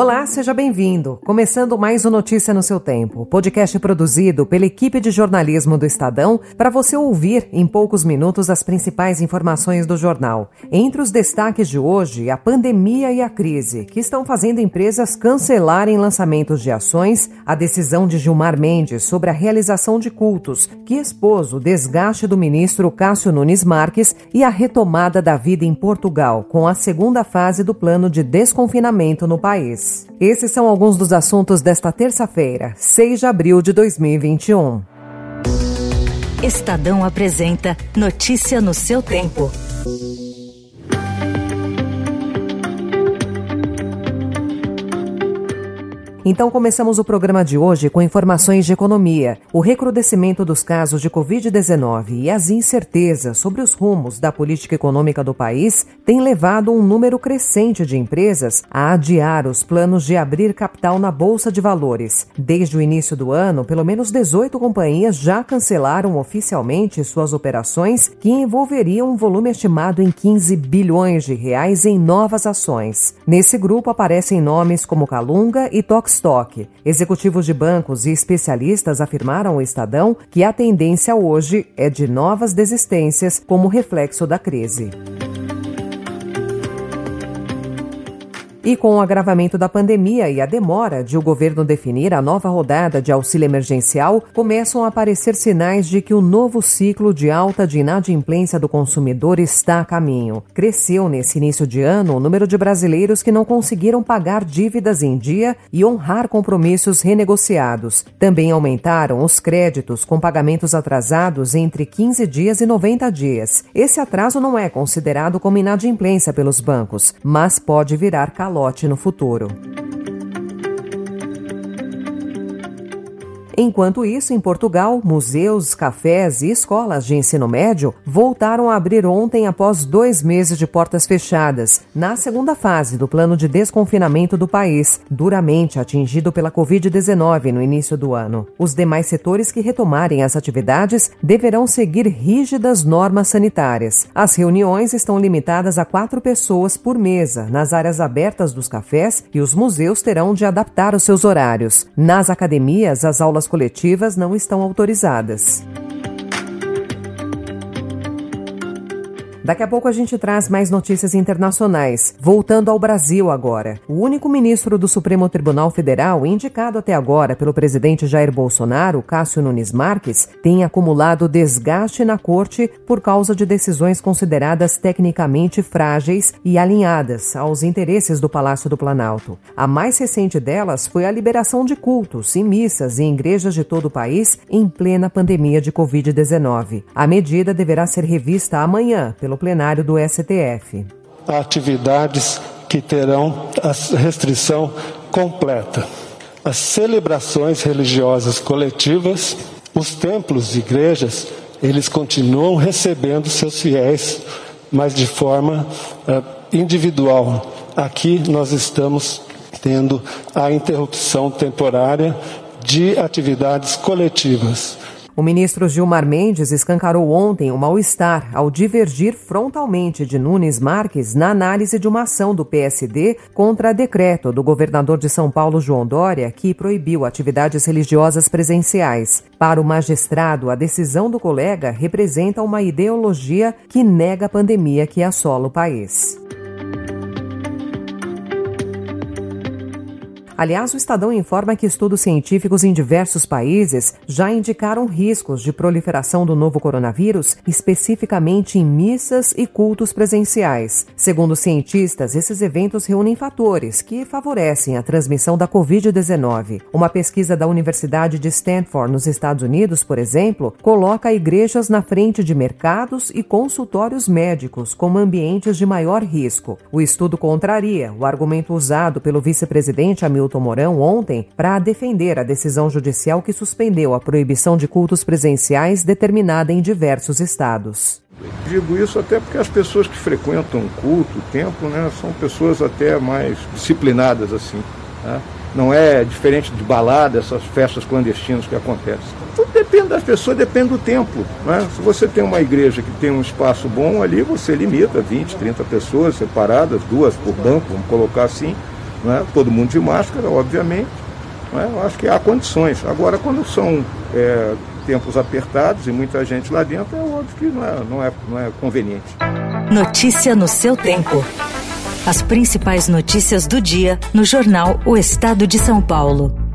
Olá, seja bem-vindo. Começando mais um Notícia no seu tempo, podcast produzido pela equipe de jornalismo do Estadão para você ouvir em poucos minutos as principais informações do jornal. Entre os destaques de hoje, a pandemia e a crise, que estão fazendo empresas cancelarem lançamentos de ações, a decisão de Gilmar Mendes sobre a realização de cultos, que expôs o desgaste do ministro Cássio Nunes Marques e a retomada da vida em Portugal, com a segunda fase do plano de desconfinamento no país. Esses são alguns dos assuntos desta terça-feira, 6 de abril de 2021. Estadão apresenta Notícia no seu tempo. Então começamos o programa de hoje com informações de economia. O recrudescimento dos casos de Covid-19 e as incertezas sobre os rumos da política econômica do país têm levado um número crescente de empresas a adiar os planos de abrir capital na Bolsa de Valores. Desde o início do ano, pelo menos 18 companhias já cancelaram oficialmente suas operações que envolveriam um volume estimado em 15 bilhões de reais em novas ações. Nesse grupo aparecem nomes como Calunga e Tox estoque. Executivos de bancos e especialistas afirmaram ao Estadão que a tendência hoje é de novas desistências como reflexo da crise. E com o agravamento da pandemia e a demora de o governo definir a nova rodada de auxílio emergencial, começam a aparecer sinais de que o novo ciclo de alta de inadimplência do consumidor está a caminho. Cresceu nesse início de ano o número de brasileiros que não conseguiram pagar dívidas em dia e honrar compromissos renegociados. Também aumentaram os créditos com pagamentos atrasados entre 15 dias e 90 dias. Esse atraso não é considerado como inadimplência pelos bancos, mas pode virar calor calote no futuro. Enquanto isso, em Portugal, museus, cafés e escolas de ensino médio voltaram a abrir ontem após dois meses de portas fechadas, na segunda fase do plano de desconfinamento do país, duramente atingido pela Covid-19 no início do ano. Os demais setores que retomarem as atividades deverão seguir rígidas normas sanitárias. As reuniões estão limitadas a quatro pessoas por mesa nas áreas abertas dos cafés e os museus terão de adaptar os seus horários. Nas academias, as aulas coletivas não estão autorizadas. Daqui a pouco a gente traz mais notícias internacionais. Voltando ao Brasil agora. O único ministro do Supremo Tribunal Federal, indicado até agora pelo presidente Jair Bolsonaro, Cássio Nunes Marques, tem acumulado desgaste na corte por causa de decisões consideradas tecnicamente frágeis e alinhadas aos interesses do Palácio do Planalto. A mais recente delas foi a liberação de cultos e missas em igrejas de todo o país em plena pandemia de Covid-19. A medida deverá ser revista amanhã pelo plenário do STF. Atividades que terão a restrição completa. As celebrações religiosas coletivas, os templos e igrejas, eles continuam recebendo seus fiéis, mas de forma uh, individual. Aqui nós estamos tendo a interrupção temporária de atividades coletivas. O ministro Gilmar Mendes escancarou ontem o mal-estar ao divergir frontalmente de Nunes Marques na análise de uma ação do PSD contra decreto do governador de São Paulo, João Dória, que proibiu atividades religiosas presenciais. Para o magistrado, a decisão do colega representa uma ideologia que nega a pandemia que assola o país. Aliás, o Estadão informa que estudos científicos em diversos países já indicaram riscos de proliferação do novo coronavírus, especificamente em missas e cultos presenciais. Segundo cientistas, esses eventos reúnem fatores que favorecem a transmissão da Covid-19. Uma pesquisa da Universidade de Stanford, nos Estados Unidos, por exemplo, coloca igrejas na frente de mercados e consultórios médicos como ambientes de maior risco. O estudo contraria o argumento usado pelo vice-presidente Hamilton Hamilton Mourão ontem para defender a decisão judicial que suspendeu a proibição de cultos presenciais determinada em diversos estados. Digo isso até porque as pessoas que frequentam culto, o templo, né, são pessoas até mais disciplinadas assim. Né? Não é diferente de balada, essas festas clandestinas que acontecem. Tudo depende das pessoas, depende do tempo. Né? Se você tem uma igreja que tem um espaço bom ali, você limita 20, 30 pessoas separadas, duas por banco, vamos colocar assim. Né? Todo mundo de máscara, obviamente. Né? Eu acho que há condições. Agora, quando são é, tempos apertados e muita gente lá dentro, é óbvio que não é, não é, não é conveniente. Notícia no seu tempo. As principais notícias do dia no jornal O Estado de São Paulo.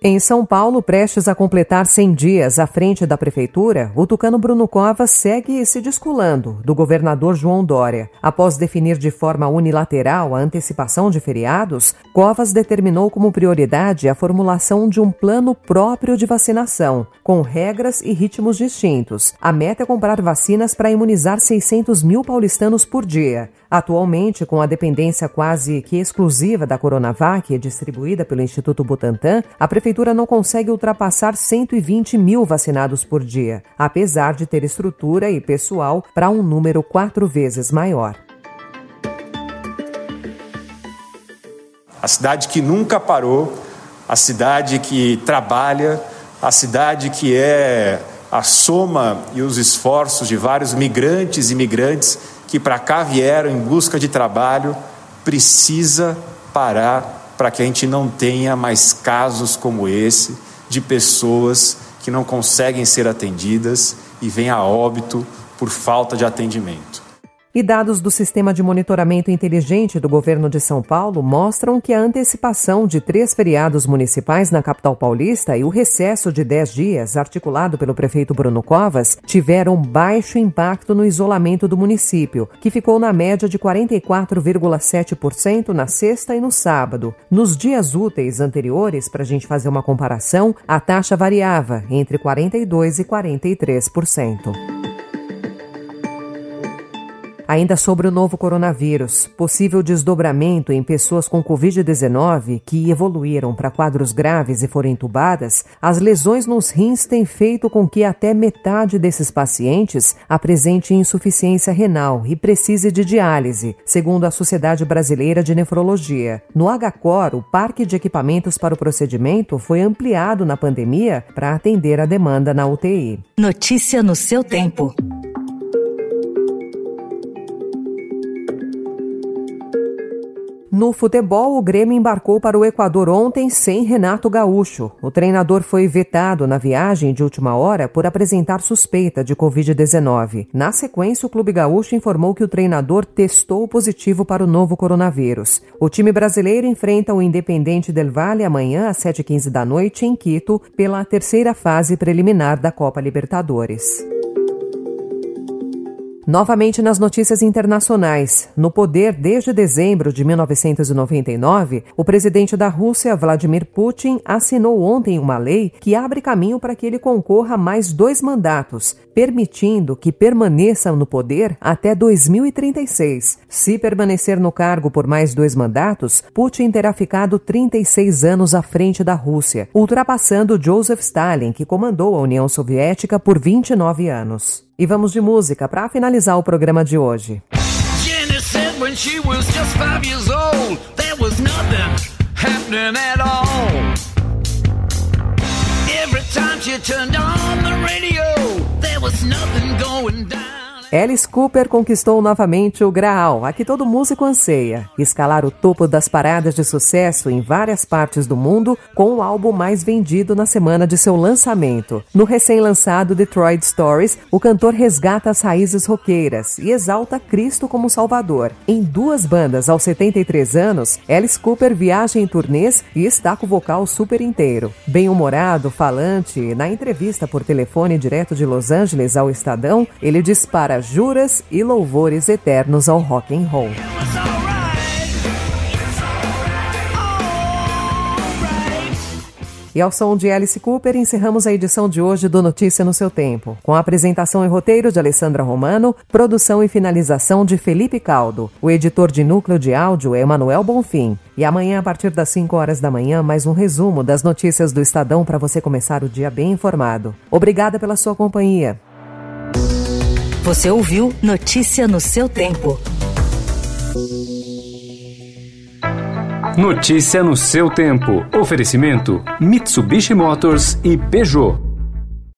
Em São Paulo, prestes a completar 100 dias à frente da prefeitura, o tucano Bruno Covas segue se desculando do governador João Dória. Após definir de forma unilateral a antecipação de feriados, Covas determinou como prioridade a formulação de um plano próprio de vacinação, com regras e ritmos distintos. A meta é comprar vacinas para imunizar 600 mil paulistanos por dia. Atualmente, com a dependência quase que exclusiva da Coronavac, distribuída pelo Instituto Butantan, a Prefeitura não consegue ultrapassar 120 mil vacinados por dia, apesar de ter estrutura e pessoal para um número quatro vezes maior. A cidade que nunca parou, a cidade que trabalha, a cidade que é a soma e os esforços de vários migrantes e migrantes que para cá vieram em busca de trabalho, precisa parar para que a gente não tenha mais casos como esse de pessoas que não conseguem ser atendidas e vêm a óbito por falta de atendimento. E dados do Sistema de Monitoramento Inteligente do Governo de São Paulo mostram que a antecipação de três feriados municipais na capital paulista e o recesso de dez dias, articulado pelo prefeito Bruno Covas, tiveram baixo impacto no isolamento do município, que ficou na média de 44,7% na sexta e no sábado. Nos dias úteis anteriores, para a gente fazer uma comparação, a taxa variava entre 42% e 43%. Ainda sobre o novo coronavírus, possível desdobramento em pessoas com Covid-19 que evoluíram para quadros graves e foram entubadas, as lesões nos rins têm feito com que até metade desses pacientes apresente insuficiência renal e precise de diálise, segundo a Sociedade Brasileira de Nefrologia. No HCOR, o parque de equipamentos para o procedimento foi ampliado na pandemia para atender a demanda na UTI. Notícia no seu tempo. No futebol, o Grêmio embarcou para o Equador ontem sem Renato Gaúcho. O treinador foi vetado na viagem de última hora por apresentar suspeita de Covid-19. Na sequência, o Clube Gaúcho informou que o treinador testou positivo para o novo coronavírus. O time brasileiro enfrenta o Independente Del Valle amanhã às 7h15 da noite em Quito pela terceira fase preliminar da Copa Libertadores. Novamente nas notícias internacionais. No poder desde dezembro de 1999, o presidente da Rússia, Vladimir Putin, assinou ontem uma lei que abre caminho para que ele concorra a mais dois mandatos, permitindo que permaneça no poder até 2036. Se permanecer no cargo por mais dois mandatos, Putin terá ficado 36 anos à frente da Rússia, ultrapassando Joseph Stalin, que comandou a União Soviética por 29 anos. E vamos de música para finalizar o programa de hoje. Every time she turned on the radio, there was nothing going down. Alice Cooper conquistou novamente o Graal, a que todo músico anseia, escalar o topo das paradas de sucesso em várias partes do mundo com o álbum mais vendido na semana de seu lançamento. No recém-lançado Detroit Stories, o cantor resgata as raízes roqueiras e exalta Cristo como Salvador. Em duas bandas aos 73 anos, Alice Cooper viaja em turnês e está com o vocal super inteiro. Bem-humorado, falante, na entrevista por telefone direto de Los Angeles ao Estadão, ele dispara juras e louvores eternos ao rock and roll. E ao som de Alice Cooper, encerramos a edição de hoje do Notícia no seu Tempo, com a apresentação e roteiro de Alessandra Romano, produção e finalização de Felipe Caldo. O editor de núcleo de áudio é Emanuel Bonfim. E amanhã, a partir das 5 horas da manhã, mais um resumo das notícias do Estadão para você começar o dia bem informado. Obrigada pela sua companhia. Você ouviu Notícia no seu tempo. Notícia no seu tempo. Oferecimento: Mitsubishi Motors e Peugeot.